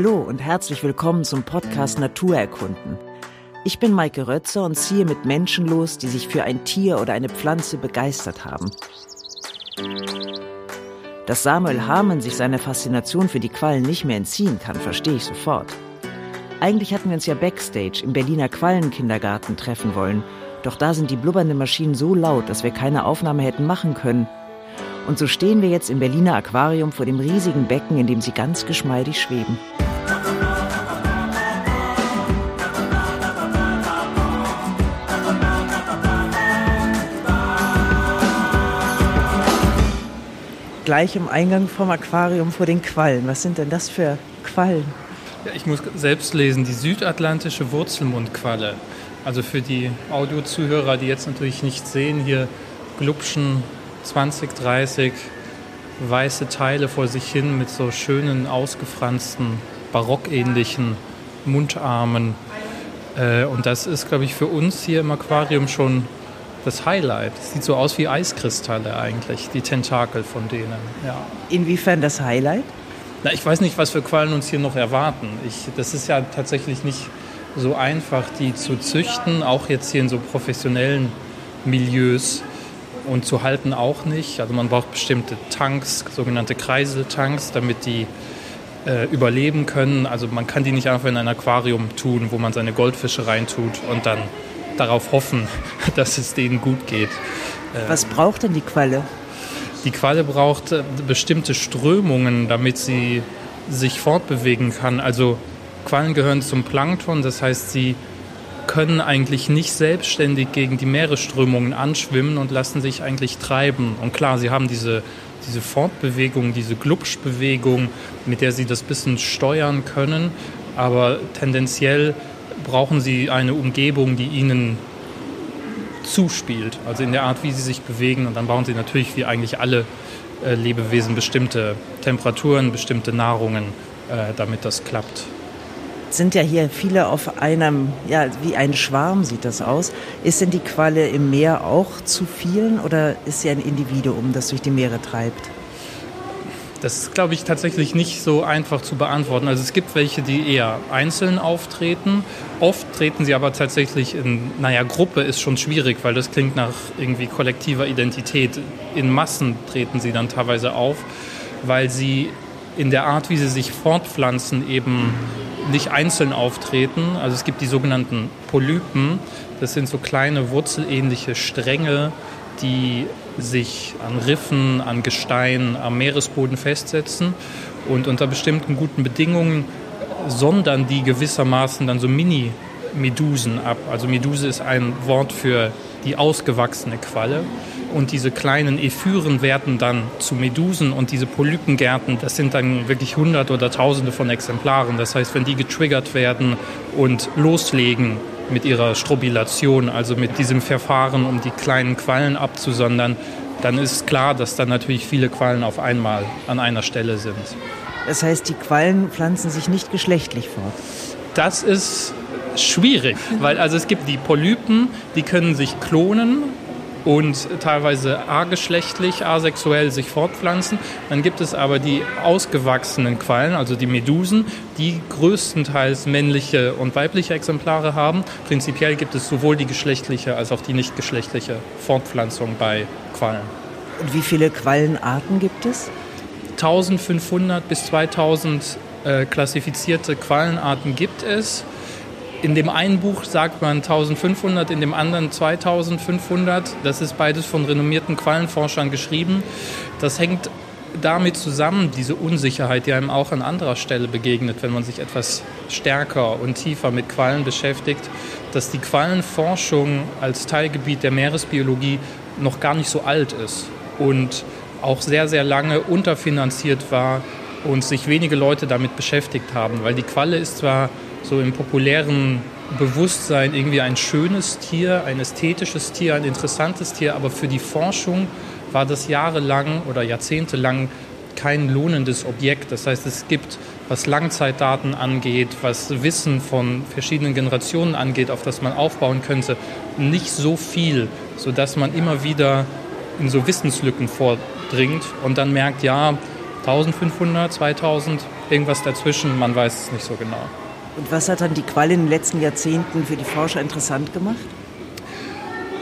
Hallo und herzlich willkommen zum Podcast Naturerkunden. Ich bin Maike Rötzer und ziehe mit Menschen los, die sich für ein Tier oder eine Pflanze begeistert haben. Dass Samuel Harmon sich seiner Faszination für die Quallen nicht mehr entziehen kann, verstehe ich sofort. Eigentlich hatten wir uns ja backstage im Berliner Quallenkindergarten treffen wollen, doch da sind die blubbernden Maschinen so laut, dass wir keine Aufnahme hätten machen können. Und so stehen wir jetzt im Berliner Aquarium vor dem riesigen Becken, in dem sie ganz geschmeidig schweben. Gleich im Eingang vom Aquarium vor den Quallen. Was sind denn das für Quallen? Ja, ich muss selbst lesen, die südatlantische Wurzelmundqualle. Also für die Audiozuhörer, die jetzt natürlich nicht sehen, hier glubschen 20, 30 weiße Teile vor sich hin mit so schönen, ausgefransten, barockähnlichen Mundarmen. Äh, und das ist, glaube ich, für uns hier im Aquarium schon das Highlight. Es sieht so aus wie Eiskristalle eigentlich, die Tentakel von denen. Ja. Inwiefern das Highlight? Na, ich weiß nicht, was für Quallen uns hier noch erwarten. Ich, das ist ja tatsächlich nicht so einfach, die zu züchten, auch jetzt hier in so professionellen Milieus und zu halten auch nicht. Also man braucht bestimmte Tanks, sogenannte Kreiseltanks, damit die äh, überleben können. Also man kann die nicht einfach in ein Aquarium tun, wo man seine Goldfische reintut und dann darauf hoffen, dass es denen gut geht. Äh, Was braucht denn die Qualle? Die Qualle braucht äh, bestimmte Strömungen, damit sie sich fortbewegen kann. Also Quallen gehören zum Plankton, das heißt, sie können eigentlich nicht selbstständig gegen die Meeresströmungen anschwimmen und lassen sich eigentlich treiben. Und klar, sie haben diese, diese Fortbewegung, diese Glubschbewegung, mit der sie das bisschen steuern können, aber tendenziell brauchen sie eine Umgebung, die ihnen zuspielt, also in der Art, wie sie sich bewegen. Und dann brauchen sie natürlich, wie eigentlich alle äh, Lebewesen, bestimmte Temperaturen, bestimmte Nahrungen, äh, damit das klappt sind ja hier viele auf einem, ja, wie ein Schwarm sieht das aus. Ist denn die Qualle im Meer auch zu vielen oder ist sie ein Individuum, das durch die Meere treibt? Das ist, glaube ich, tatsächlich nicht so einfach zu beantworten. Also es gibt welche, die eher einzeln auftreten. Oft treten sie aber tatsächlich in, naja, Gruppe ist schon schwierig, weil das klingt nach irgendwie kollektiver Identität. In Massen treten sie dann teilweise auf, weil sie in der Art, wie sie sich fortpflanzen, eben nicht einzeln auftreten. Also es gibt die sogenannten Polypen. Das sind so kleine wurzelähnliche Stränge, die sich an Riffen, an Gestein, am Meeresboden festsetzen. Und unter bestimmten guten Bedingungen sondern die gewissermaßen dann so Mini-Medusen ab. Also Meduse ist ein Wort für die ausgewachsene Qualle. Und diese kleinen Ephyren werden dann zu Medusen und diese Polypengärten, das sind dann wirklich Hunderte oder Tausende von Exemplaren. Das heißt, wenn die getriggert werden und loslegen mit ihrer Strobilation, also mit diesem Verfahren, um die kleinen Quallen abzusondern, dann ist klar, dass dann natürlich viele Quallen auf einmal an einer Stelle sind. Das heißt, die Quallen pflanzen sich nicht geschlechtlich fort? Das ist schwierig, weil also es gibt die Polypen, die können sich klonen und teilweise ageschlechtlich, asexuell sich fortpflanzen. Dann gibt es aber die ausgewachsenen Quallen, also die Medusen, die größtenteils männliche und weibliche Exemplare haben. Prinzipiell gibt es sowohl die geschlechtliche als auch die nicht geschlechtliche Fortpflanzung bei Quallen. Und wie viele Quallenarten gibt es? 1500 bis 2000 äh, klassifizierte Quallenarten gibt es. In dem einen Buch sagt man 1500, in dem anderen 2500. Das ist beides von renommierten Quallenforschern geschrieben. Das hängt damit zusammen, diese Unsicherheit, die einem auch an anderer Stelle begegnet, wenn man sich etwas stärker und tiefer mit Quallen beschäftigt, dass die Quallenforschung als Teilgebiet der Meeresbiologie noch gar nicht so alt ist und auch sehr, sehr lange unterfinanziert war und sich wenige Leute damit beschäftigt haben, weil die Qualle ist zwar so im populären Bewusstsein irgendwie ein schönes Tier, ein ästhetisches Tier, ein interessantes Tier, aber für die Forschung war das jahrelang oder jahrzehntelang kein lohnendes Objekt. Das heißt, es gibt, was Langzeitdaten angeht, was Wissen von verschiedenen Generationen angeht, auf das man aufbauen könnte, nicht so viel, sodass man immer wieder in so Wissenslücken vordringt und dann merkt, ja, 1500, 2000 irgendwas dazwischen, man weiß es nicht so genau. Und was hat dann die Qualle in den letzten Jahrzehnten für die Forscher interessant gemacht?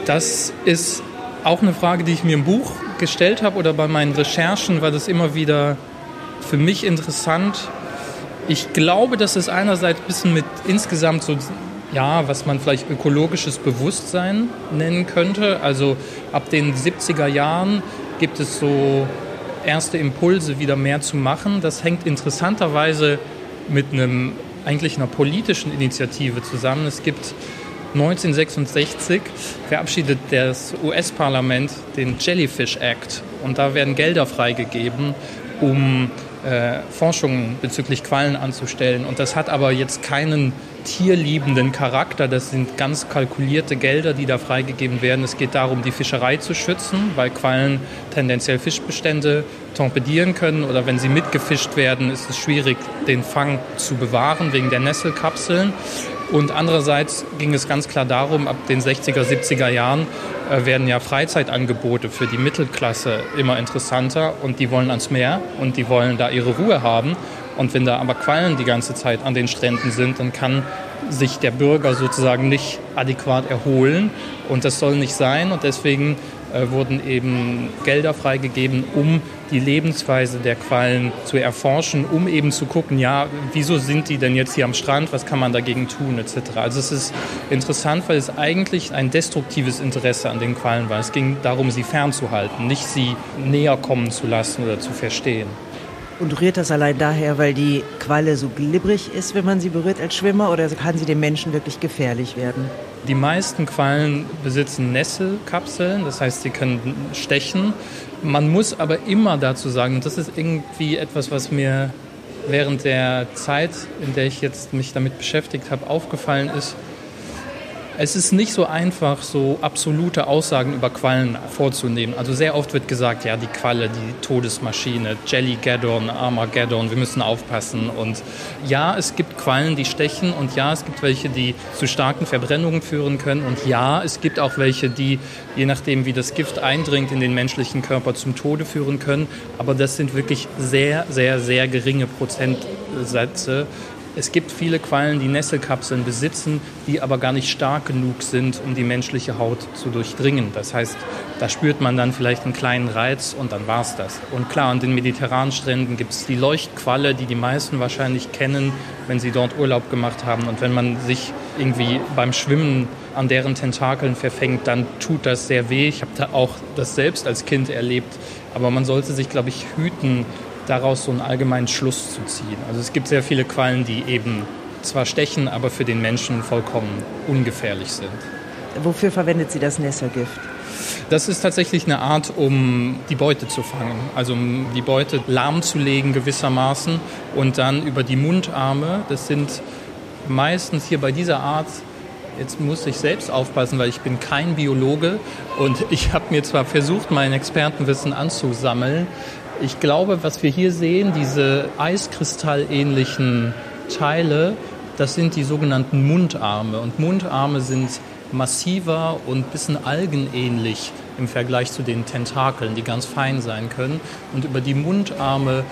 Das ist auch eine Frage, die ich mir im Buch gestellt habe oder bei meinen Recherchen war das immer wieder für mich interessant. Ich glaube, dass es einerseits ein bisschen mit insgesamt so, ja, was man vielleicht ökologisches Bewusstsein nennen könnte. Also ab den 70er Jahren gibt es so erste Impulse, wieder mehr zu machen. Das hängt interessanterweise mit einem eigentlich einer politischen Initiative zusammen. Es gibt 1966 verabschiedet das US-Parlament den Jellyfish Act und da werden Gelder freigegeben, um äh, Forschungen bezüglich Quallen anzustellen. Und das hat aber jetzt keinen tierliebenden Charakter. Das sind ganz kalkulierte Gelder, die da freigegeben werden. Es geht darum, die Fischerei zu schützen, weil Quallen tendenziell Fischbestände torpedieren können oder wenn sie mitgefischt werden, ist es schwierig, den Fang zu bewahren wegen der Nesselkapseln. Und andererseits ging es ganz klar darum, ab den 60er, 70er Jahren äh, werden ja Freizeitangebote für die Mittelklasse immer interessanter und die wollen ans Meer und die wollen da ihre Ruhe haben. Und wenn da aber Quallen die ganze Zeit an den Stränden sind, dann kann sich der Bürger sozusagen nicht adäquat erholen. Und das soll nicht sein. Und deswegen äh, wurden eben Gelder freigegeben, um die Lebensweise der Quallen zu erforschen, um eben zu gucken, ja, wieso sind die denn jetzt hier am Strand, was kann man dagegen tun, etc. Also es ist interessant, weil es eigentlich ein destruktives Interesse an den Quallen war. Es ging darum, sie fernzuhalten, nicht sie näher kommen zu lassen oder zu verstehen. Und rührt das allein daher, weil die Qualle so glibberig ist, wenn man sie berührt als Schwimmer, oder kann sie dem Menschen wirklich gefährlich werden? Die meisten Quallen besitzen Nesselkapseln, das heißt, sie können stechen. Man muss aber immer dazu sagen, und das ist irgendwie etwas, was mir während der Zeit, in der ich jetzt mich damit beschäftigt habe, aufgefallen ist, es ist nicht so einfach, so absolute Aussagen über Quallen vorzunehmen. Also sehr oft wird gesagt, ja, die Qualle, die Todesmaschine, Jellygaddon, Armageddon, wir müssen aufpassen. Und ja, es gibt Quallen, die stechen und ja, es gibt welche, die zu starken Verbrennungen führen können. Und ja, es gibt auch welche, die, je nachdem, wie das Gift eindringt in den menschlichen Körper, zum Tode führen können. Aber das sind wirklich sehr, sehr, sehr geringe Prozentsätze. Es gibt viele Quallen, die Nesselkapseln besitzen, die aber gar nicht stark genug sind, um die menschliche Haut zu durchdringen. Das heißt, da spürt man dann vielleicht einen kleinen Reiz und dann war es das. Und klar, an den mediterranen Stränden gibt es die Leuchtqualle, die die meisten wahrscheinlich kennen, wenn sie dort Urlaub gemacht haben. Und wenn man sich irgendwie beim Schwimmen an deren Tentakeln verfängt, dann tut das sehr weh. Ich habe da auch das selbst als Kind erlebt. Aber man sollte sich, glaube ich, hüten, daraus so einen allgemeinen Schluss zu ziehen. Also es gibt sehr viele Quallen, die eben zwar stechen, aber für den Menschen vollkommen ungefährlich sind. Wofür verwendet sie das Nesselgift? Das ist tatsächlich eine Art, um die Beute zu fangen, also um die Beute lahmzulegen gewissermaßen und dann über die Mundarme, das sind meistens hier bei dieser Art Jetzt muss ich selbst aufpassen, weil ich bin kein Biologe und ich habe mir zwar versucht, mein Expertenwissen anzusammeln, ich glaube, was wir hier sehen, diese eiskristallähnlichen Teile, das sind die sogenannten Mundarme. Und Mundarme sind massiver und bisschen algenähnlich im Vergleich zu den Tentakeln, die ganz fein sein können. Und über die Mundarme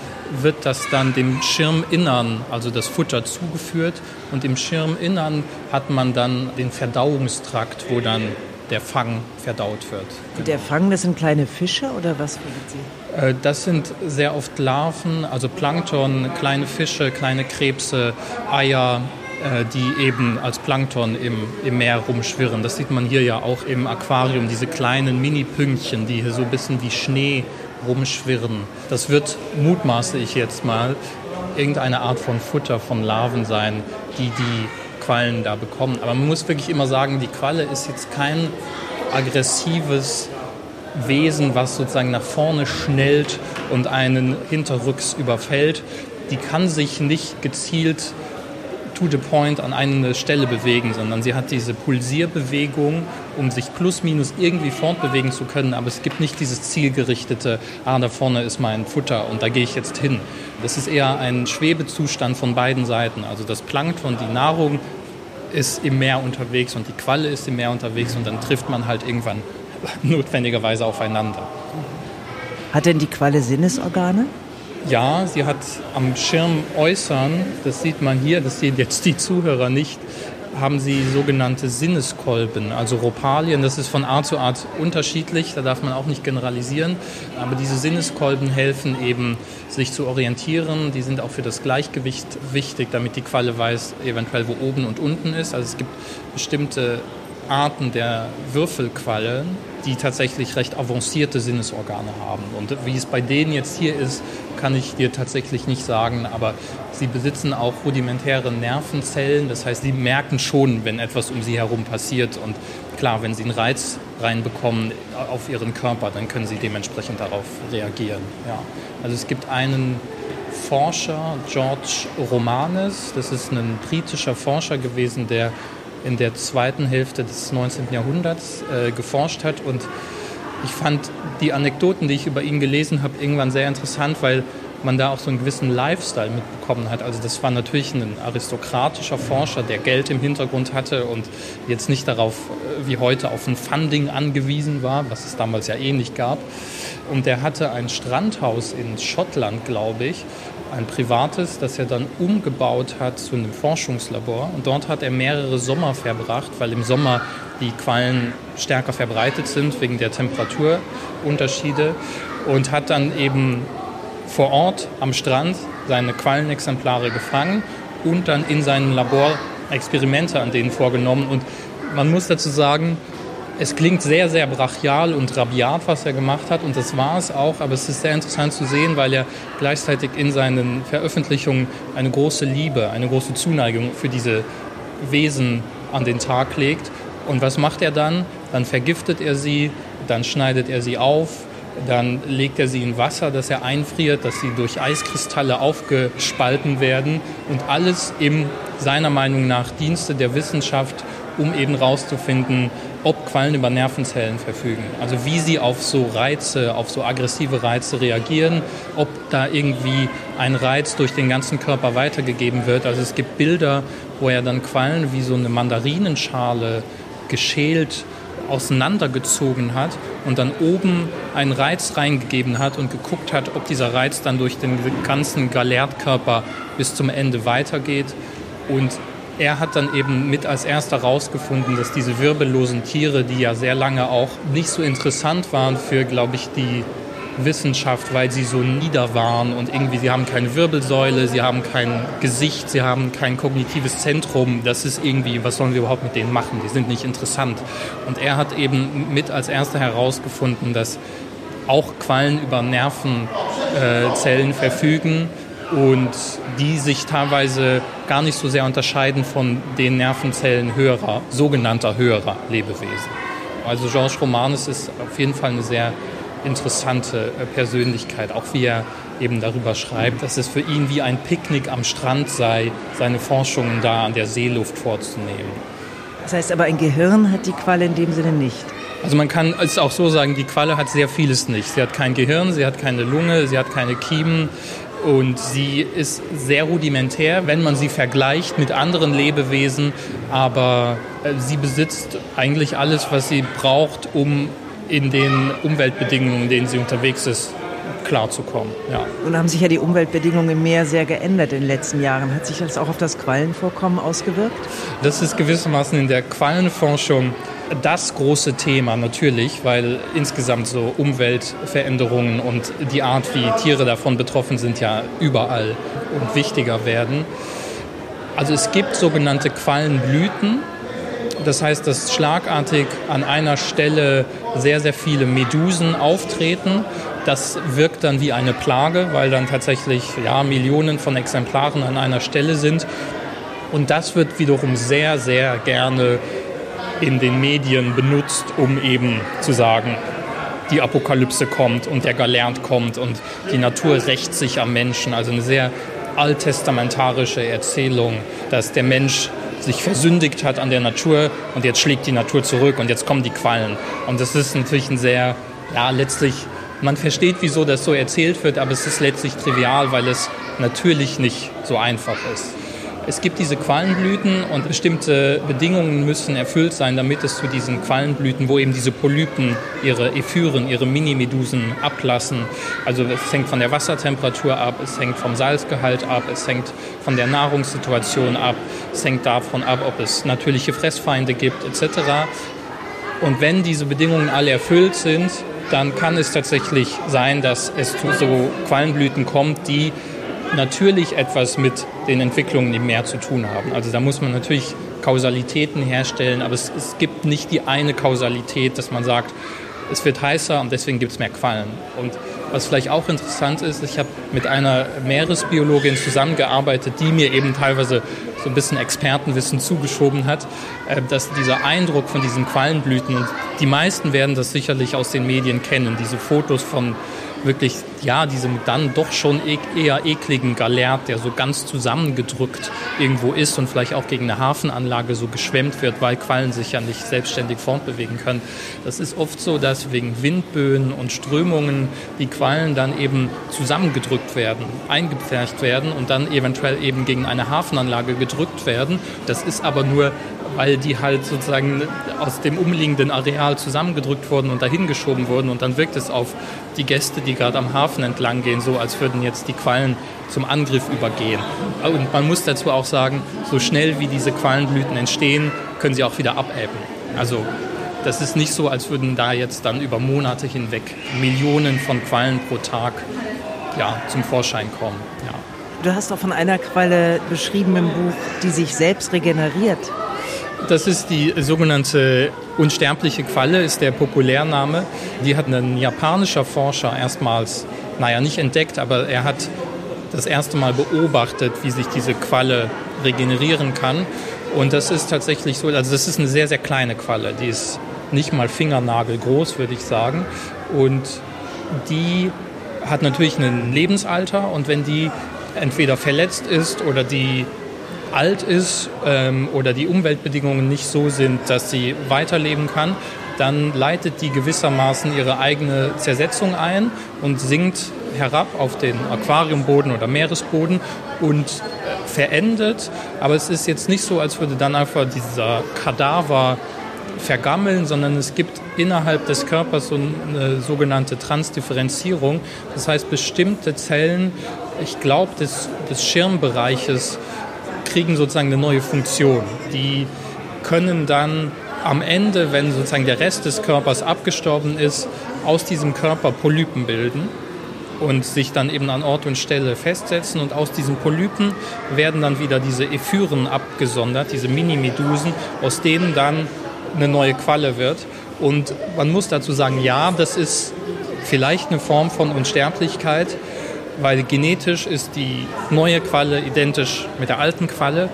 wird das dann dem Schirminnern, also das Futter, zugeführt. Und im Schirminnern hat man dann den Verdauungstrakt, wo dann der Fang verdaut wird. Der Fang, das sind kleine Fische oder was findet Sie? Äh, das sind sehr oft Larven, also Plankton, kleine Fische, kleine Krebse, Eier, äh, die eben als Plankton im, im Meer rumschwirren. Das sieht man hier ja auch im Aquarium, diese kleinen Mini-Pünktchen, die hier so ein bisschen wie Schnee rumschwirren. Das wird, mutmaße ich jetzt mal, irgendeine Art von Futter von Larven sein, die die Quallen da bekommen. Aber man muss wirklich immer sagen, die Qualle ist jetzt kein aggressives Wesen, was sozusagen nach vorne schnellt und einen hinterrücks überfällt. Die kann sich nicht gezielt to the point an eine Stelle bewegen, sondern sie hat diese Pulsierbewegung, um sich plus minus irgendwie fortbewegen zu können, aber es gibt nicht dieses zielgerichtete, ah, da vorne ist mein Futter und da gehe ich jetzt hin. Das ist eher ein Schwebezustand von beiden Seiten. Also das Plankton, die Nahrung ist im Meer unterwegs und die Qualle ist im Meer unterwegs und dann trifft man halt irgendwann notwendigerweise aufeinander. Hat denn die Qualle Sinnesorgane? Ja, sie hat am Schirm äußern, das sieht man hier, das sehen jetzt die Zuhörer nicht, haben sie sogenannte Sinneskolben, also Ropalien. Das ist von Art zu Art unterschiedlich, da darf man auch nicht generalisieren. Aber diese Sinneskolben helfen eben, sich zu orientieren. Die sind auch für das Gleichgewicht wichtig, damit die Qualle weiß, eventuell wo oben und unten ist. Also es gibt bestimmte Arten der Würfelquallen, die tatsächlich recht avancierte Sinnesorgane haben. Und wie es bei denen jetzt hier ist, kann ich dir tatsächlich nicht sagen, aber sie besitzen auch rudimentäre Nervenzellen. Das heißt, sie merken schon, wenn etwas um sie herum passiert. Und klar, wenn sie einen Reiz reinbekommen auf ihren Körper, dann können sie dementsprechend darauf reagieren. Ja. Also es gibt einen Forscher, George Romanes, das ist ein britischer Forscher gewesen, der in der zweiten Hälfte des 19. Jahrhunderts äh, geforscht hat. Und ich fand die Anekdoten, die ich über ihn gelesen habe, irgendwann sehr interessant, weil man da auch so einen gewissen Lifestyle mitbekommen hat. Also das war natürlich ein aristokratischer Forscher, der Geld im Hintergrund hatte und jetzt nicht darauf äh, wie heute auf ein Funding angewiesen war, was es damals ja eh nicht gab. Und der hatte ein Strandhaus in Schottland, glaube ich, ein privates, das er dann umgebaut hat zu einem Forschungslabor. Und dort hat er mehrere Sommer verbracht, weil im Sommer die Quallen stärker verbreitet sind wegen der Temperaturunterschiede. Und hat dann eben vor Ort am Strand seine Quallenexemplare gefangen und dann in seinem Labor Experimente an denen vorgenommen. Und man muss dazu sagen, es klingt sehr, sehr brachial und rabiat, was er gemacht hat, und das war es auch, aber es ist sehr interessant zu sehen, weil er gleichzeitig in seinen Veröffentlichungen eine große Liebe, eine große Zuneigung für diese Wesen an den Tag legt. Und was macht er dann? Dann vergiftet er sie, dann schneidet er sie auf, dann legt er sie in Wasser, das er einfriert, dass sie durch Eiskristalle aufgespalten werden und alles im seiner Meinung nach Dienste der Wissenschaft, um eben herauszufinden, ob Quallen über Nervenzellen verfügen. Also wie sie auf so Reize, auf so aggressive Reize reagieren, ob da irgendwie ein Reiz durch den ganzen Körper weitergegeben wird. Also es gibt Bilder, wo er dann Quallen wie so eine Mandarinenschale geschält auseinandergezogen hat und dann oben einen Reiz reingegeben hat und geguckt hat, ob dieser Reiz dann durch den ganzen Galertkörper bis zum Ende weitergeht. Und er hat dann eben mit als erster herausgefunden, dass diese wirbellosen Tiere, die ja sehr lange auch nicht so interessant waren für, glaube ich, die Wissenschaft, weil sie so nieder waren und irgendwie sie haben keine Wirbelsäule, sie haben kein Gesicht, sie haben kein kognitives Zentrum. Das ist irgendwie, was sollen wir überhaupt mit denen machen? Die sind nicht interessant. Und er hat eben mit als erster herausgefunden, dass auch Quallen über Nervenzellen äh, verfügen und die sich teilweise gar nicht so sehr unterscheiden von den Nervenzellen höherer, sogenannter höherer Lebewesen. Also Georges Romanes ist auf jeden Fall eine sehr interessante äh, Persönlichkeit, auch wie er eben darüber schreibt, dass es für ihn wie ein Picknick am Strand sei, seine Forschungen da an der Seeluft vorzunehmen. Das heißt aber, ein Gehirn hat die Qualle in dem Sinne nicht. Also man kann es auch so sagen, die Qualle hat sehr vieles nicht. Sie hat kein Gehirn, sie hat keine Lunge, sie hat keine Kiemen, und sie ist sehr rudimentär, wenn man sie vergleicht mit anderen Lebewesen, aber äh, sie besitzt eigentlich alles, was sie braucht, um in den Umweltbedingungen, in denen sie unterwegs ist, klarzukommen. Ja. Nun haben sich ja die Umweltbedingungen im Meer sehr geändert in den letzten Jahren. Hat sich das auch auf das Quallenvorkommen ausgewirkt? Das ist gewissermaßen in der Quallenforschung das große Thema natürlich, weil insgesamt so Umweltveränderungen und die Art, wie Tiere davon betroffen sind, ja überall und wichtiger werden. Also es gibt sogenannte Quallenblüten. Das heißt, dass schlagartig an einer Stelle sehr, sehr viele Medusen auftreten. Das wirkt dann wie eine Plage, weil dann tatsächlich ja, Millionen von Exemplaren an einer Stelle sind. Und das wird wiederum sehr, sehr gerne in den Medien benutzt, um eben zu sagen, die Apokalypse kommt und der Galernt kommt und die Natur rächt sich am Menschen. Also eine sehr alttestamentarische Erzählung, dass der Mensch sich versündigt hat an der Natur und jetzt schlägt die Natur zurück und jetzt kommen die Quallen. Und das ist natürlich ein sehr, ja, letztlich, man versteht, wieso das so erzählt wird, aber es ist letztlich trivial, weil es natürlich nicht so einfach ist. Es gibt diese Quallenblüten und bestimmte Bedingungen müssen erfüllt sein, damit es zu diesen Quallenblüten, wo eben diese Polypen ihre Ephyren, ihre Minimedusen ablassen. Also es hängt von der Wassertemperatur ab, es hängt vom Salzgehalt ab, es hängt von der Nahrungssituation ab, es hängt davon ab, ob es natürliche Fressfeinde gibt etc. Und wenn diese Bedingungen alle erfüllt sind, dann kann es tatsächlich sein, dass es zu so Quallenblüten kommt, die natürlich etwas mit den Entwicklungen im Meer zu tun haben. Also da muss man natürlich Kausalitäten herstellen, aber es, es gibt nicht die eine Kausalität, dass man sagt, es wird heißer und deswegen gibt es mehr Quallen. Und was vielleicht auch interessant ist, ich habe mit einer Meeresbiologin zusammengearbeitet, die mir eben teilweise so ein bisschen Expertenwissen zugeschoben hat, äh, dass dieser Eindruck von diesen Quallenblüten, und die meisten werden das sicherlich aus den Medien kennen, diese Fotos von wirklich, ja, diesem dann doch schon e eher ekligen Galert, der so ganz zusammengedrückt irgendwo ist und vielleicht auch gegen eine Hafenanlage so geschwemmt wird, weil Quallen sich ja nicht selbstständig fortbewegen können. Das ist oft so, dass wegen Windböen und Strömungen die Quallen dann eben zusammengedrückt werden, eingepfercht werden und dann eventuell eben gegen eine Hafenanlage gedrückt werden. Das ist aber nur weil die halt sozusagen aus dem umliegenden Areal zusammengedrückt wurden und dahin geschoben wurden. Und dann wirkt es auf die Gäste, die gerade am Hafen entlang gehen, so als würden jetzt die Quallen zum Angriff übergehen. Und man muss dazu auch sagen, so schnell wie diese Quallenblüten entstehen, können sie auch wieder abebben. Also das ist nicht so, als würden da jetzt dann über Monate hinweg Millionen von Quallen pro Tag ja, zum Vorschein kommen. Ja. Du hast auch von einer Qualle beschrieben im Buch, die sich selbst regeneriert. Das ist die sogenannte unsterbliche Qualle, ist der Populärname. Die hat ein japanischer Forscher erstmals, naja, nicht entdeckt, aber er hat das erste Mal beobachtet, wie sich diese Qualle regenerieren kann. Und das ist tatsächlich so, also das ist eine sehr, sehr kleine Qualle. Die ist nicht mal fingernagelgroß, würde ich sagen. Und die hat natürlich ein Lebensalter und wenn die entweder verletzt ist oder die alt ist ähm, oder die Umweltbedingungen nicht so sind, dass sie weiterleben kann, dann leitet die gewissermaßen ihre eigene Zersetzung ein und sinkt herab auf den Aquariumboden oder Meeresboden und verendet. Aber es ist jetzt nicht so, als würde dann einfach dieser Kadaver vergammeln, sondern es gibt innerhalb des Körpers so eine sogenannte Transdifferenzierung. Das heißt, bestimmte Zellen, ich glaube, des, des Schirmbereiches kriegen sozusagen eine neue Funktion. Die können dann am Ende, wenn sozusagen der Rest des Körpers abgestorben ist, aus diesem Körper Polypen bilden und sich dann eben an Ort und Stelle festsetzen. Und aus diesen Polypen werden dann wieder diese Ephyren abgesondert, diese Mini-Medusen, aus denen dann eine neue Qualle wird. Und man muss dazu sagen, ja, das ist vielleicht eine Form von Unsterblichkeit, weil genetisch ist die neue Qualle identisch mit der alten Qualle,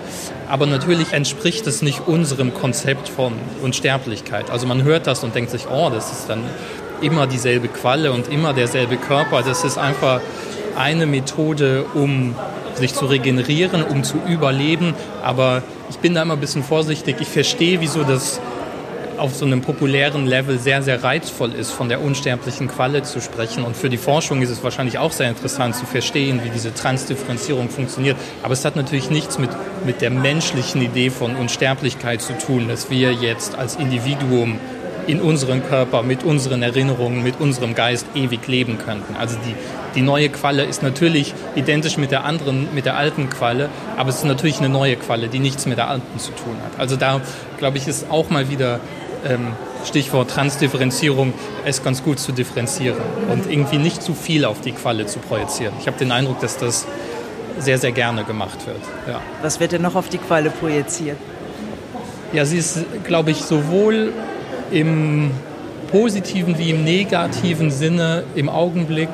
aber natürlich entspricht es nicht unserem Konzept von Unsterblichkeit. Also man hört das und denkt sich, oh, das ist dann immer dieselbe Qualle und immer derselbe Körper. Das ist einfach eine Methode, um sich zu regenerieren, um zu überleben. Aber ich bin da immer ein bisschen vorsichtig. Ich verstehe, wieso das auf so einem populären Level sehr, sehr reizvoll ist, von der unsterblichen Qualle zu sprechen. Und für die Forschung ist es wahrscheinlich auch sehr interessant zu verstehen, wie diese Transdifferenzierung funktioniert. Aber es hat natürlich nichts mit, mit der menschlichen Idee von Unsterblichkeit zu tun, dass wir jetzt als Individuum in unserem Körper, mit unseren Erinnerungen, mit unserem Geist ewig leben könnten. Also die, die neue Qualle ist natürlich identisch mit der anderen, mit der alten Qualle, aber es ist natürlich eine neue Qualle, die nichts mit der alten zu tun hat. Also da, glaube ich, ist auch mal wieder ähm, Stichwort Transdifferenzierung, es ganz gut zu differenzieren und irgendwie nicht zu viel auf die Qualle zu projizieren. Ich habe den Eindruck, dass das sehr, sehr gerne gemacht wird. Ja. Was wird denn noch auf die Qualle projiziert? Ja, sie ist, glaube ich, sowohl im positiven wie im negativen Sinne im Augenblick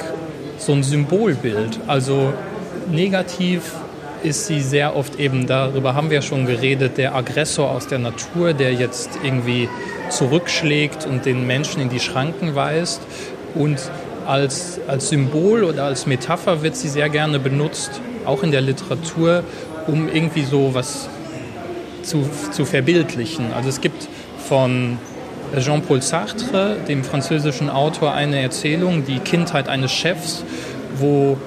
so ein Symbolbild. Also negativ ist sie sehr oft eben, darüber haben wir schon geredet, der Aggressor aus der Natur, der jetzt irgendwie zurückschlägt und den Menschen in die Schranken weist. Und als, als Symbol oder als Metapher wird sie sehr gerne benutzt, auch in der Literatur, um irgendwie so was zu, zu verbildlichen. Also es gibt von Jean-Paul Sartre, dem französischen Autor, eine Erzählung, die Kindheit eines Chefs, wo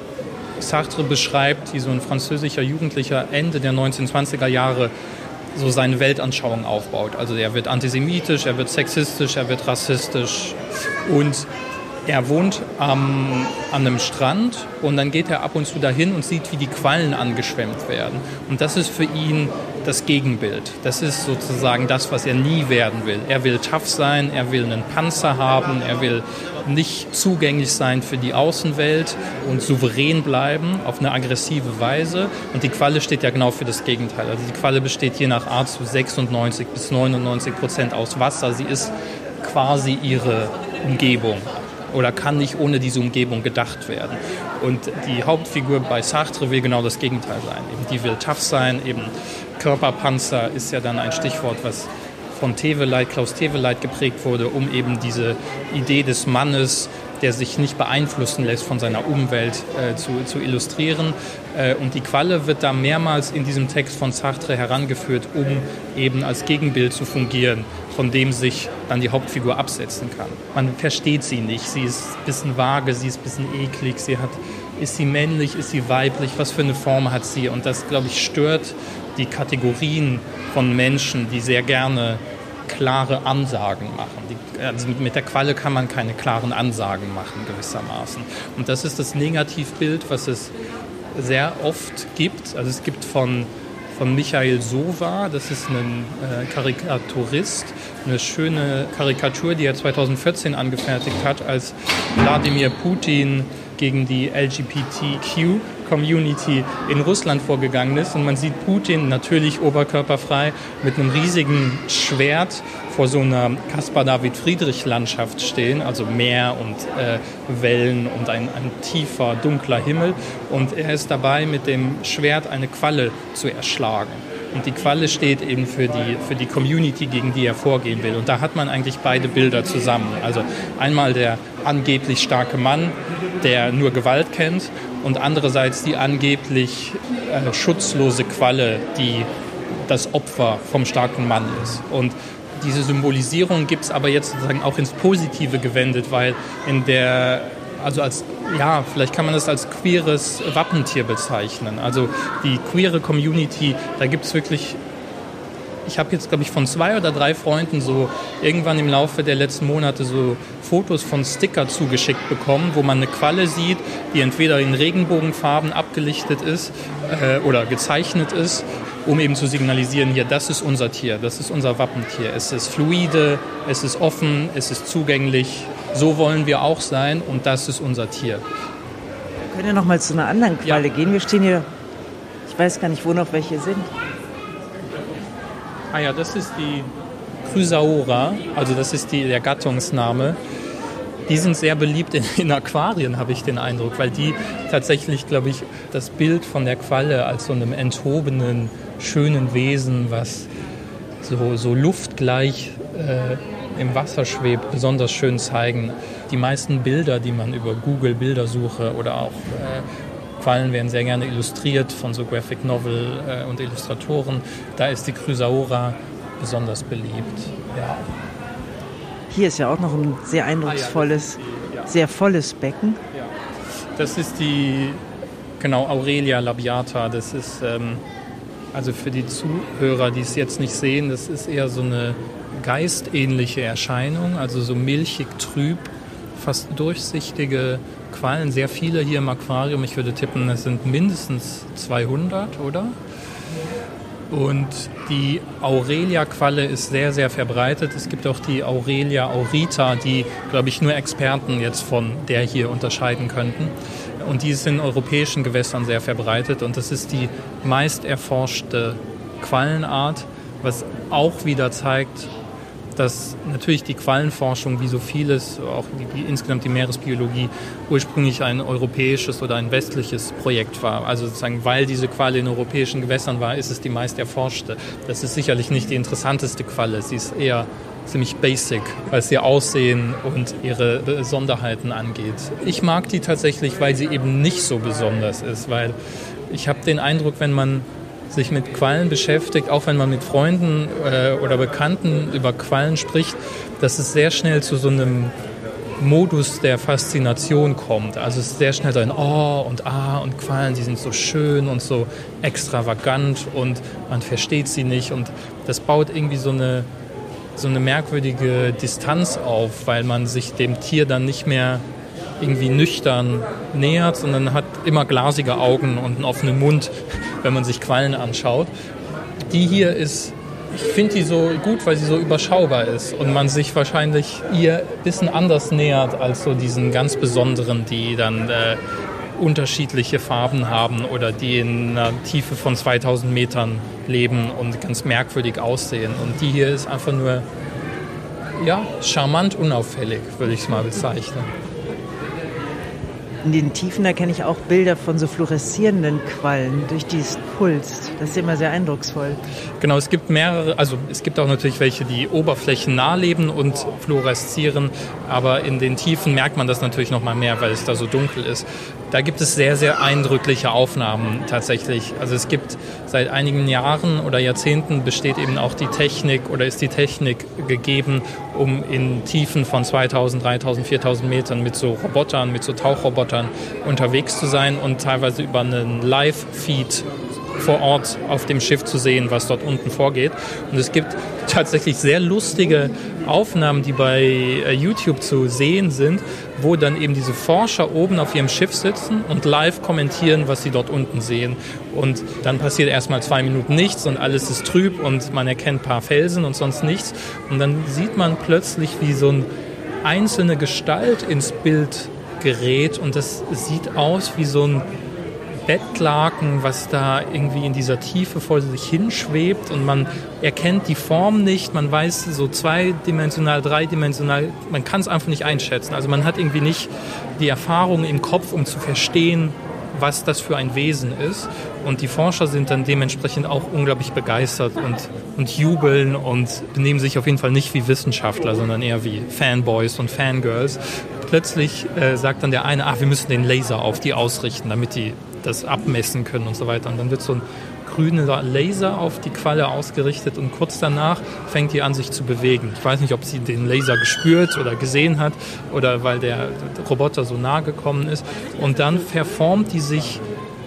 Sartre beschreibt, wie so ein französischer Jugendlicher Ende der 1920er Jahre so seine Weltanschauung aufbaut. Also er wird antisemitisch, er wird sexistisch, er wird rassistisch und er wohnt am, an einem Strand und dann geht er ab und zu dahin und sieht, wie die Quallen angeschwemmt werden. Und das ist für ihn das Gegenbild. Das ist sozusagen das, was er nie werden will. Er will tough sein, er will einen Panzer haben, er will nicht zugänglich sein für die Außenwelt und souverän bleiben auf eine aggressive Weise. Und die Qualle steht ja genau für das Gegenteil. Also die Qualle besteht je nach Art zu 96 bis 99 Prozent aus Wasser. Sie ist quasi ihre Umgebung oder kann nicht ohne diese Umgebung gedacht werden. Und die Hauptfigur bei Sartre will genau das Gegenteil sein. Eben die will tough sein, eben Körperpanzer ist ja dann ein Stichwort, was von Teveleit, Klaus Teveleit geprägt wurde, um eben diese Idee des Mannes, der sich nicht beeinflussen lässt von seiner Umwelt, äh, zu, zu, illustrieren. Äh, und die Qualle wird da mehrmals in diesem Text von Sartre herangeführt, um eben als Gegenbild zu fungieren von dem sich dann die Hauptfigur absetzen kann. Man versteht sie nicht. Sie ist ein bisschen vage, sie ist ein bisschen eklig, sie hat, ist sie männlich, ist sie weiblich, was für eine Form hat sie? Und das, glaube ich, stört die Kategorien von Menschen, die sehr gerne klare Ansagen machen. Die, also mit der Qualle kann man keine klaren Ansagen machen, gewissermaßen. Und das ist das Negativbild, was es sehr oft gibt. Also es gibt von von Michael Sova. Das ist ein äh, Karikaturist. Eine schöne Karikatur, die er 2014 angefertigt hat, als Wladimir Putin gegen die LGBTQ Community in Russland vorgegangen ist. Und man sieht Putin natürlich oberkörperfrei mit einem riesigen Schwert vor so einer Caspar David Friedrich Landschaft stehen, also Meer und äh, Wellen und ein, ein tiefer, dunkler Himmel. Und er ist dabei, mit dem Schwert eine Qualle zu erschlagen. Und die Qualle steht eben für die, für die Community, gegen die er vorgehen will. Und da hat man eigentlich beide Bilder zusammen. Also einmal der angeblich starke Mann, der nur Gewalt kennt, und andererseits die angeblich äh, schutzlose Qualle, die das Opfer vom starken Mann ist. Und diese Symbolisierung gibt es aber jetzt sozusagen auch ins Positive gewendet, weil in der, also als, ja, vielleicht kann man das als queeres Wappentier bezeichnen. Also die queere Community, da gibt es wirklich ich habe jetzt, glaube ich, von zwei oder drei Freunden so irgendwann im Laufe der letzten Monate so Fotos von Sticker zugeschickt bekommen, wo man eine Qualle sieht, die entweder in Regenbogenfarben abgelichtet ist äh, oder gezeichnet ist, um eben zu signalisieren, hier, das ist unser Tier, das ist unser Wappentier. Es ist fluide, es ist offen, es ist zugänglich. So wollen wir auch sein und das ist unser Tier. Können ja noch mal zu einer anderen Qualle ja. gehen. Wir stehen hier, ich weiß gar nicht, wo noch welche sind. Ah ja, das ist die Chrysaora, also das ist die, der Gattungsname. Die sind sehr beliebt in, in Aquarien, habe ich den Eindruck, weil die tatsächlich, glaube ich, das Bild von der Qualle als so einem enthobenen, schönen Wesen, was so, so luftgleich äh, im Wasser schwebt, besonders schön zeigen. Die meisten Bilder, die man über Google Bildersuche oder auch äh, Quallen werden sehr gerne illustriert von so Graphic Novel äh, und Illustratoren. Da ist die Chrysaora besonders beliebt. Ja. Hier ist ja auch noch ein sehr eindrucksvolles, ah, sehr volles Becken. Ja. Das ist die, genau, Aurelia labiata. Das ist, ähm, also für die Zuhörer, die es jetzt nicht sehen, das ist eher so eine geistähnliche Erscheinung, also so milchig trüb, fast durchsichtige Quallen, sehr viele hier im Aquarium. Ich würde tippen, es sind mindestens 200, oder? Und die Aurelia-Qualle ist sehr, sehr verbreitet. Es gibt auch die Aurelia aurita, die, glaube ich, nur Experten jetzt von der hier unterscheiden könnten. Und die ist in europäischen Gewässern sehr verbreitet. Und das ist die meist erforschte Quallenart, was auch wieder zeigt, dass natürlich die Quallenforschung, wie so vieles, auch die, insgesamt die Meeresbiologie, ursprünglich ein europäisches oder ein westliches Projekt war. Also sozusagen, weil diese Qualle in europäischen Gewässern war, ist es die meist erforschte. Das ist sicherlich nicht die interessanteste Qualle. Sie ist eher ziemlich basic, was ihr Aussehen und ihre Besonderheiten angeht. Ich mag die tatsächlich, weil sie eben nicht so besonders ist, weil ich habe den Eindruck, wenn man sich mit Quallen beschäftigt, auch wenn man mit Freunden äh, oder Bekannten über Quallen spricht, dass es sehr schnell zu so einem Modus der Faszination kommt. Also es ist sehr schnell so ein Oh und Ah und Quallen, die sind so schön und so extravagant und man versteht sie nicht und das baut irgendwie so eine, so eine merkwürdige Distanz auf, weil man sich dem Tier dann nicht mehr irgendwie nüchtern nähert, sondern hat immer glasige Augen und einen offenen Mund, wenn man sich Quallen anschaut. Die hier ist ich finde die so gut, weil sie so überschaubar ist und man sich wahrscheinlich ihr ein bisschen anders nähert als so diesen ganz besonderen, die dann äh, unterschiedliche Farben haben oder die in einer Tiefe von 2000 Metern leben und ganz merkwürdig aussehen. Und die hier ist einfach nur, ja, charmant unauffällig, würde ich es mal bezeichnen. In den Tiefen erkenne ich auch Bilder von so fluoreszierenden Quallen durch dieses Puls. Das ist immer sehr eindrucksvoll. Genau, es gibt mehrere, also es gibt auch natürlich welche, die oberflächennah leben und fluoreszieren, aber in den Tiefen merkt man das natürlich noch mal mehr, weil es da so dunkel ist. Da gibt es sehr, sehr eindrückliche Aufnahmen tatsächlich. Also es gibt seit einigen Jahren oder Jahrzehnten besteht eben auch die Technik oder ist die Technik gegeben, um in Tiefen von 2000, 3000, 4000 Metern mit so Robotern, mit so Tauchrobotern unterwegs zu sein und teilweise über einen Live-Feed vor Ort auf dem Schiff zu sehen, was dort unten vorgeht. Und es gibt tatsächlich sehr lustige Aufnahmen, die bei äh, YouTube zu sehen sind, wo dann eben diese Forscher oben auf ihrem Schiff sitzen und live kommentieren, was sie dort unten sehen. Und dann passiert erstmal zwei Minuten nichts und alles ist trüb und man erkennt ein paar Felsen und sonst nichts. Und dann sieht man plötzlich, wie so eine einzelne Gestalt ins Bild gerät und das sieht aus wie so ein Bettlaken, was da irgendwie in dieser Tiefe vor sich hinschwebt und man erkennt die Form nicht, man weiß so zweidimensional, dreidimensional, man kann es einfach nicht einschätzen. Also man hat irgendwie nicht die Erfahrung im Kopf, um zu verstehen, was das für ein Wesen ist. Und die Forscher sind dann dementsprechend auch unglaublich begeistert und, und jubeln und benehmen sich auf jeden Fall nicht wie Wissenschaftler, sondern eher wie Fanboys und Fangirls. Plötzlich äh, sagt dann der eine, ach, wir müssen den Laser auf die ausrichten, damit die das abmessen können und so weiter. Und dann wird so ein grüner Laser auf die Qualle ausgerichtet und kurz danach fängt die an, sich zu bewegen. Ich weiß nicht, ob sie den Laser gespürt oder gesehen hat oder weil der Roboter so nah gekommen ist. Und dann verformt die sich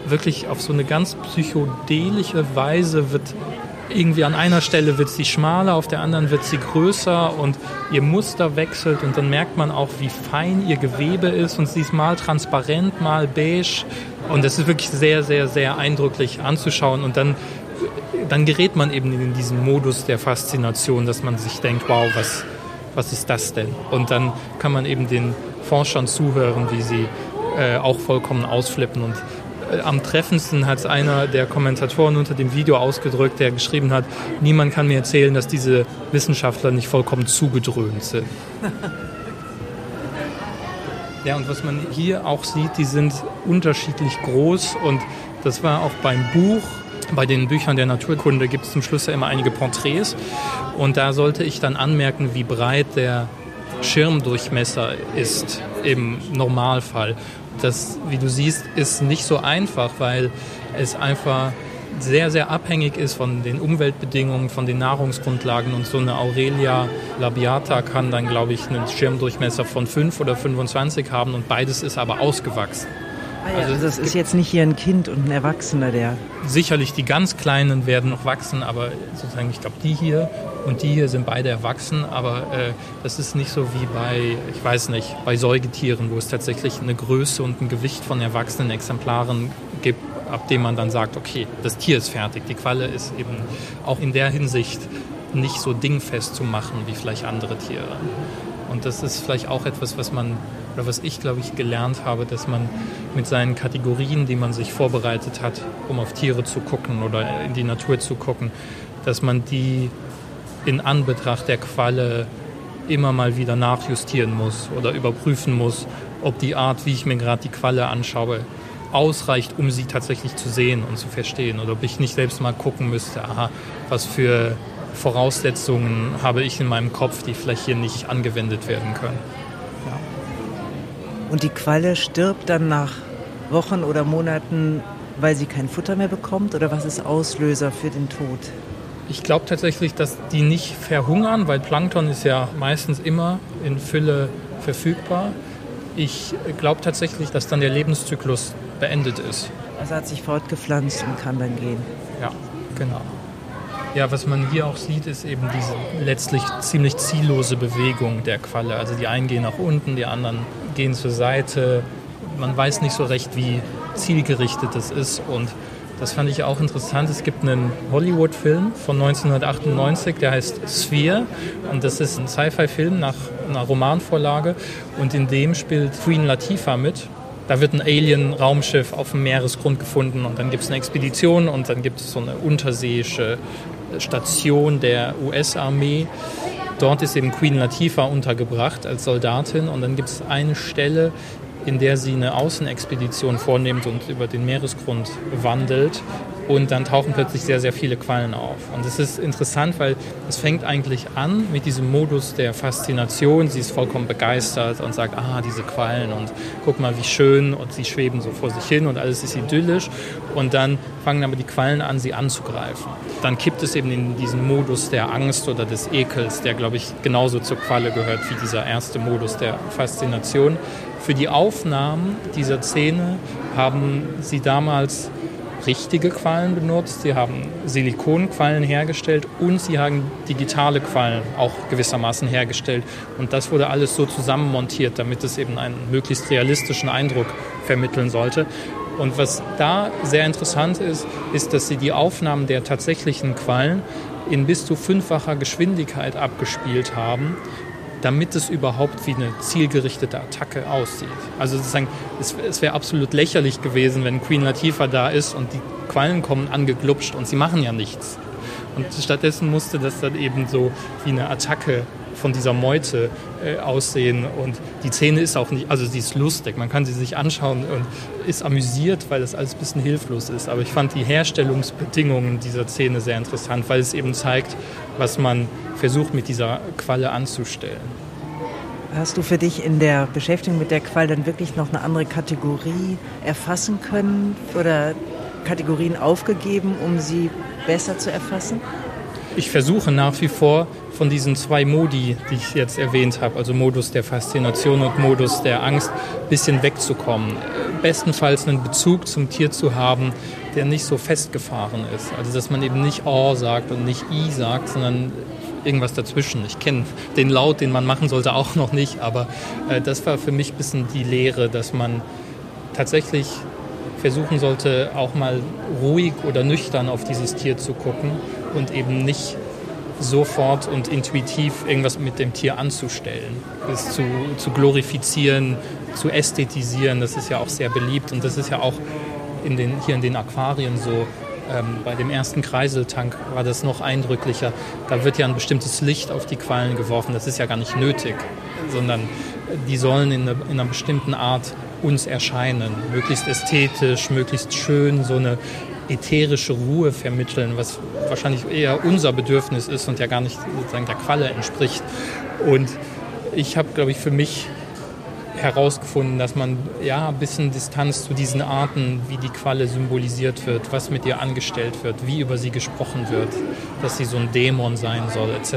wirklich auf so eine ganz psychedelische Weise, wird irgendwie an einer Stelle wird sie schmaler, auf der anderen wird sie größer und ihr Muster wechselt und dann merkt man auch, wie fein ihr Gewebe ist und sie ist mal transparent, mal beige und es ist wirklich sehr, sehr, sehr eindrücklich anzuschauen und dann, dann gerät man eben in diesen Modus der Faszination, dass man sich denkt, wow, was, was ist das denn? Und dann kann man eben den Forschern zuhören, wie sie äh, auch vollkommen ausflippen und am treffendsten hat es einer der Kommentatoren unter dem Video ausgedrückt, der geschrieben hat, niemand kann mir erzählen, dass diese Wissenschaftler nicht vollkommen zugedröhnt sind. Ja, und was man hier auch sieht, die sind unterschiedlich groß und das war auch beim Buch. Bei den Büchern der Naturkunde gibt es zum Schluss ja immer einige Porträts und da sollte ich dann anmerken, wie breit der Schirmdurchmesser ist im Normalfall. Das, wie du siehst, ist nicht so einfach, weil es einfach sehr, sehr abhängig ist von den Umweltbedingungen, von den Nahrungsgrundlagen. Und so eine Aurelia labiata kann dann, glaube ich, einen Schirmdurchmesser von 5 oder 25 haben und beides ist aber ausgewachsen. Ah also, also es ist jetzt nicht hier ein Kind und ein Erwachsener, der. Sicherlich, die ganz Kleinen werden noch wachsen, aber sozusagen, ich glaube, die hier und die hier sind beide erwachsen, aber äh, das ist nicht so wie bei, ich weiß nicht, bei Säugetieren, wo es tatsächlich eine Größe und ein Gewicht von erwachsenen Exemplaren gibt, ab dem man dann sagt, okay, das Tier ist fertig. Die Qualle ist eben auch in der Hinsicht nicht so dingfest zu machen wie vielleicht andere Tiere. Und das ist vielleicht auch etwas, was man, oder was ich, glaube ich, gelernt habe, dass man mit seinen Kategorien, die man sich vorbereitet hat, um auf Tiere zu gucken oder in die Natur zu gucken, dass man die in Anbetracht der Qualle immer mal wieder nachjustieren muss oder überprüfen muss, ob die Art, wie ich mir gerade die Qualle anschaue, ausreicht, um sie tatsächlich zu sehen und zu verstehen. Oder ob ich nicht selbst mal gucken müsste, aha, was für Voraussetzungen habe ich in meinem Kopf, die vielleicht hier nicht angewendet werden können. Und die Qualle stirbt dann nach Wochen oder Monaten, weil sie kein Futter mehr bekommt? Oder was ist Auslöser für den Tod? Ich glaube tatsächlich, dass die nicht verhungern, weil Plankton ist ja meistens immer in Fülle verfügbar. Ich glaube tatsächlich, dass dann der Lebenszyklus beendet ist. Also hat sich fortgepflanzt und kann dann gehen. Ja, genau. Ja, was man hier auch sieht, ist eben diese letztlich ziemlich ziellose Bewegung der Qualle. Also die einen gehen nach unten, die anderen gehen zur Seite. Man weiß nicht so recht, wie zielgerichtet es ist und das fand ich auch interessant. Es gibt einen Hollywood-Film von 1998, der heißt Sphere. Und das ist ein Sci-Fi-Film nach einer Romanvorlage. Und in dem spielt Queen Latifah mit. Da wird ein Alien-Raumschiff auf dem Meeresgrund gefunden und dann gibt es eine Expedition und dann gibt es so eine unterseeische Station der US-Armee. Dort ist eben Queen Latifah untergebracht als Soldatin und dann gibt es eine Stelle, in der sie eine Außenexpedition vornimmt und über den Meeresgrund wandelt. Und dann tauchen plötzlich sehr, sehr viele Quallen auf. Und es ist interessant, weil es fängt eigentlich an mit diesem Modus der Faszination. Sie ist vollkommen begeistert und sagt, ah, diese Quallen und guck mal, wie schön. Und sie schweben so vor sich hin und alles ist idyllisch. Und dann fangen aber die Quallen an, sie anzugreifen. Dann kippt es eben in diesen Modus der Angst oder des Ekels, der, glaube ich, genauso zur Qualle gehört wie dieser erste Modus der Faszination. Für die Aufnahmen dieser Szene haben sie damals richtige Quallen benutzt, sie haben Silikonquallen hergestellt und sie haben digitale Quallen auch gewissermaßen hergestellt. Und das wurde alles so zusammenmontiert, damit es eben einen möglichst realistischen Eindruck vermitteln sollte. Und was da sehr interessant ist, ist, dass sie die Aufnahmen der tatsächlichen Quallen in bis zu fünffacher Geschwindigkeit abgespielt haben, damit es überhaupt wie eine zielgerichtete Attacke aussieht. Also sozusagen, es, es wäre absolut lächerlich gewesen, wenn Queen Latifah da ist und die Quallen kommen angeglupscht und sie machen ja nichts. Und stattdessen musste das dann eben so wie eine Attacke von dieser Meute äh, aussehen. Und die Szene ist auch nicht, also sie ist lustig, man kann sie sich anschauen und ist amüsiert, weil das alles ein bisschen hilflos ist. Aber ich fand die Herstellungsbedingungen dieser Szene sehr interessant, weil es eben zeigt, was man versucht mit dieser Qualle anzustellen. Hast du für dich in der Beschäftigung mit der Qual dann wirklich noch eine andere Kategorie erfassen können oder Kategorien aufgegeben, um sie besser zu erfassen? Ich versuche nach wie vor von diesen zwei Modi, die ich jetzt erwähnt habe, also Modus der Faszination und Modus der Angst, ein bisschen wegzukommen. Bestenfalls einen Bezug zum Tier zu haben, der nicht so festgefahren ist. Also dass man eben nicht Oh sagt und nicht I sagt, sondern irgendwas dazwischen. Ich kenne den Laut, den man machen sollte, auch noch nicht, aber äh, das war für mich ein bisschen die Lehre, dass man tatsächlich versuchen sollte, auch mal ruhig oder nüchtern auf dieses Tier zu gucken und eben nicht sofort und intuitiv irgendwas mit dem Tier anzustellen, es zu, zu glorifizieren, zu ästhetisieren. Das ist ja auch sehr beliebt und das ist ja auch in den, hier in den Aquarien so. Ähm, bei dem ersten Kreiseltank war das noch eindrücklicher. Da wird ja ein bestimmtes Licht auf die Quallen geworfen. Das ist ja gar nicht nötig, sondern die sollen in, eine, in einer bestimmten Art uns erscheinen. Möglichst ästhetisch, möglichst schön, so eine ätherische Ruhe vermitteln, was wahrscheinlich eher unser Bedürfnis ist und ja gar nicht sozusagen der Qualle entspricht. Und ich habe, glaube ich, für mich herausgefunden, dass man ja ein bisschen Distanz zu diesen Arten, wie die Qualle symbolisiert wird, was mit ihr angestellt wird, wie über sie gesprochen wird, dass sie so ein Dämon sein soll, etc.,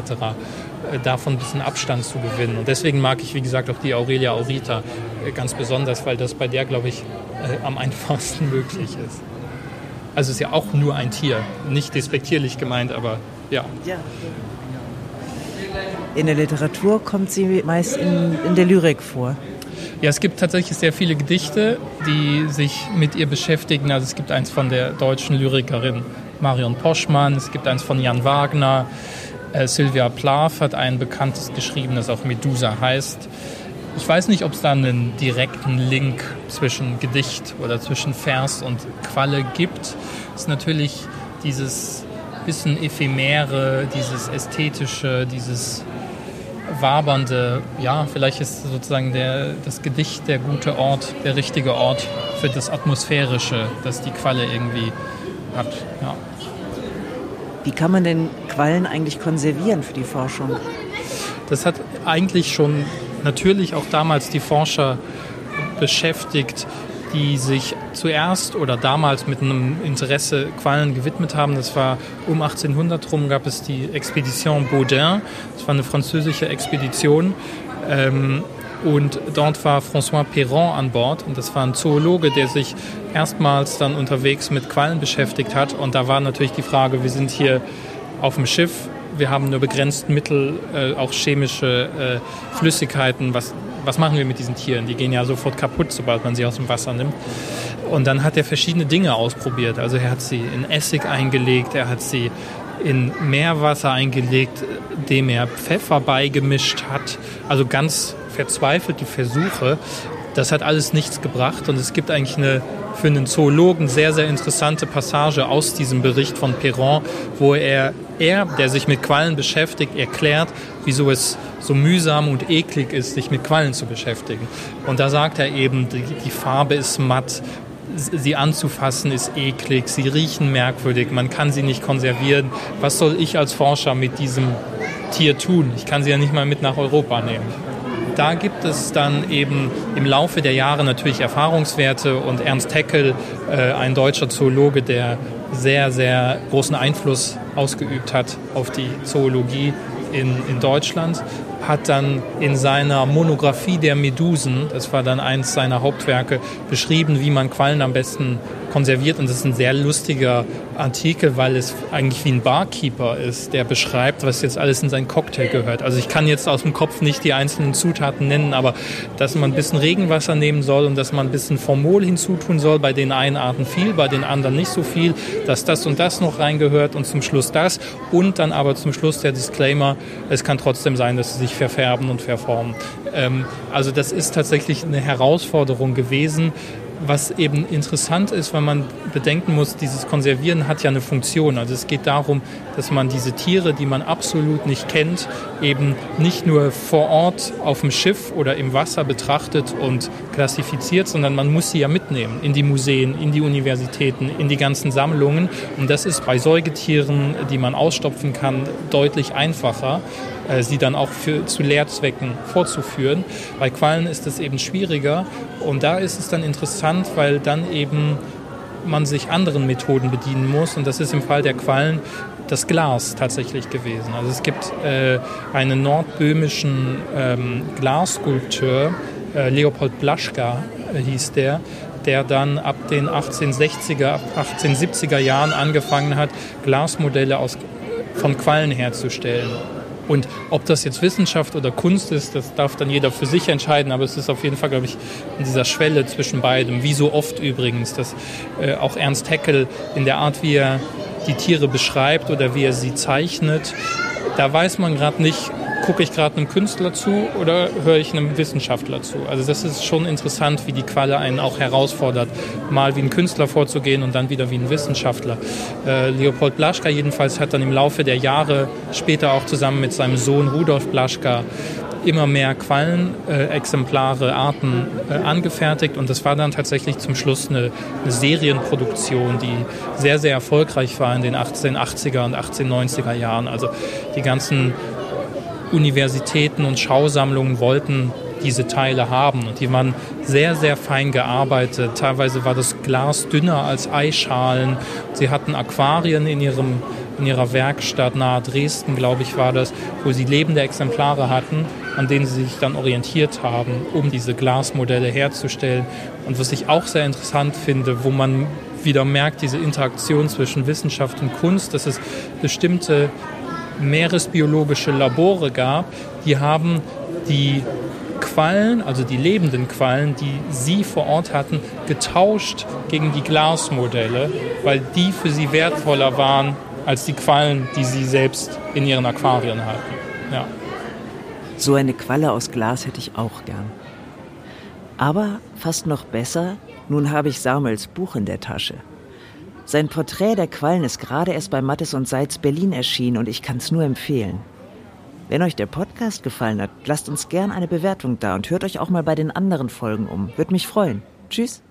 äh, davon ein bisschen Abstand zu gewinnen. Und deswegen mag ich, wie gesagt, auch die Aurelia Aurita äh, ganz besonders, weil das bei der, glaube ich, äh, am einfachsten möglich ist. Also es ist ja auch nur ein Tier, nicht despektierlich gemeint, aber ja. ja. In der Literatur kommt sie meist in, in der Lyrik vor. Ja, es gibt tatsächlich sehr viele Gedichte, die sich mit ihr beschäftigen. Also es gibt eins von der deutschen Lyrikerin Marion Poschmann, es gibt eins von Jan Wagner, äh, Sylvia Plath hat ein bekanntes geschrieben, das auch Medusa heißt. Ich weiß nicht, ob es da einen direkten Link zwischen Gedicht oder zwischen Vers und Qualle gibt. Es ist natürlich dieses bisschen ephemere, dieses ästhetische, dieses wabernde, ja, vielleicht ist sozusagen der, das Gedicht der gute Ort, der richtige Ort für das Atmosphärische, das die Qualle irgendwie hat. Ja. Wie kann man denn Quallen eigentlich konservieren für die Forschung? Das hat eigentlich schon natürlich auch damals die Forscher beschäftigt, die sich zuerst oder damals mit einem Interesse Quallen gewidmet haben. Das war um 1800 rum gab es die Expedition Baudin. Das war eine französische Expedition. Ähm, Und dort war François Perron an Bord und das war ein Zoologe, der sich erstmals dann unterwegs mit Quallen beschäftigt hat. Und da war natürlich die Frage, wir sind hier auf dem Schiff, wir haben nur begrenzt Mittel, äh, auch chemische äh, Flüssigkeiten. Was, was machen wir mit diesen Tieren? Die gehen ja sofort kaputt, sobald man sie aus dem Wasser nimmt. Und dann hat er verschiedene Dinge ausprobiert. Also er hat sie in Essig eingelegt, er hat sie in Meerwasser eingelegt, dem er Pfeffer beigemischt hat. Also ganz verzweifelte Versuche. Das hat alles nichts gebracht und es gibt eigentlich eine für einen Zoologen sehr, sehr interessante Passage aus diesem Bericht von Perron, wo er, er, der sich mit Quallen beschäftigt, erklärt, wieso es so mühsam und eklig ist, sich mit Quallen zu beschäftigen. Und da sagt er eben, die, die Farbe ist matt, sie anzufassen ist eklig, sie riechen merkwürdig, man kann sie nicht konservieren. Was soll ich als Forscher mit diesem Tier tun? Ich kann sie ja nicht mal mit nach Europa nehmen. Da gibt es dann eben im Laufe der Jahre natürlich Erfahrungswerte und Ernst Haeckel, äh, ein deutscher Zoologe, der sehr, sehr großen Einfluss ausgeübt hat auf die Zoologie in, in Deutschland, hat dann in seiner Monographie der Medusen, das war dann eins seiner Hauptwerke, beschrieben, wie man Quallen am besten konserviert. Und das ist ein sehr lustiger Artikel, weil es eigentlich wie ein Barkeeper ist, der beschreibt, was jetzt alles in seinen Cocktail gehört. Also ich kann jetzt aus dem Kopf nicht die einzelnen Zutaten nennen, aber dass man ein bisschen Regenwasser nehmen soll und dass man ein bisschen Formol hinzutun soll, bei den einen Arten viel, bei den anderen nicht so viel, dass das und das noch reingehört und zum Schluss das und dann aber zum Schluss der Disclaimer, es kann trotzdem sein, dass sie sich verfärben und verformen. Ähm, also das ist tatsächlich eine Herausforderung gewesen, was eben interessant ist, weil man bedenken muss, dieses Konservieren hat ja eine Funktion. Also es geht darum, dass man diese Tiere, die man absolut nicht kennt, eben nicht nur vor Ort auf dem Schiff oder im Wasser betrachtet und klassifiziert, sondern man muss sie ja mitnehmen in die Museen, in die Universitäten, in die ganzen Sammlungen. Und das ist bei Säugetieren, die man ausstopfen kann, deutlich einfacher. Äh, sie dann auch für, zu Lehrzwecken vorzuführen. Bei Quallen ist es eben schwieriger und da ist es dann interessant, weil dann eben man sich anderen Methoden bedienen muss und das ist im Fall der Quallen das Glas tatsächlich gewesen. Also es gibt äh, einen nordböhmischen ähm, Glasskulpteur, äh, Leopold Blaschka äh, hieß der, der dann ab den 1860er, 1870er Jahren angefangen hat, Glasmodelle aus, von Quallen herzustellen. Und ob das jetzt Wissenschaft oder Kunst ist, das darf dann jeder für sich entscheiden. Aber es ist auf jeden Fall, glaube ich, in dieser Schwelle zwischen beidem. Wie so oft übrigens, dass äh, auch Ernst Haeckel in der Art, wie er die Tiere beschreibt oder wie er sie zeichnet, da weiß man gerade nicht, gucke ich gerade einem Künstler zu oder höre ich einem Wissenschaftler zu? Also das ist schon interessant, wie die Qualle einen auch herausfordert, mal wie ein Künstler vorzugehen und dann wieder wie ein Wissenschaftler. Äh, Leopold Blaschka jedenfalls hat dann im Laufe der Jahre später auch zusammen mit seinem Sohn Rudolf Blaschka immer mehr Quallenexemplare, äh, Arten äh, angefertigt und das war dann tatsächlich zum Schluss eine, eine, Serienproduktion, die sehr, sehr erfolgreich war in den 1880er und 1890er Jahren. Also die ganzen Universitäten und Schausammlungen wollten diese Teile haben und die waren sehr, sehr fein gearbeitet. Teilweise war das Glas dünner als Eischalen. Sie hatten Aquarien in, ihrem, in ihrer Werkstatt nahe Dresden, glaube ich, war das, wo sie lebende Exemplare hatten, an denen sie sich dann orientiert haben, um diese Glasmodelle herzustellen. Und was ich auch sehr interessant finde, wo man wieder merkt, diese Interaktion zwischen Wissenschaft und Kunst, dass es bestimmte meeresbiologische Labore gab, die haben die Quallen, also die lebenden Quallen, die sie vor Ort hatten, getauscht gegen die Glasmodelle, weil die für sie wertvoller waren als die Quallen, die sie selbst in ihren Aquarien hatten. Ja. So eine Qualle aus Glas hätte ich auch gern. Aber fast noch besser, nun habe ich Samuels Buch in der Tasche. Sein Porträt der Quallen ist gerade erst bei Mattes und Seitz Berlin erschienen und ich kann es nur empfehlen. Wenn euch der Podcast gefallen hat, lasst uns gern eine Bewertung da und hört euch auch mal bei den anderen Folgen um. Würde mich freuen. Tschüss.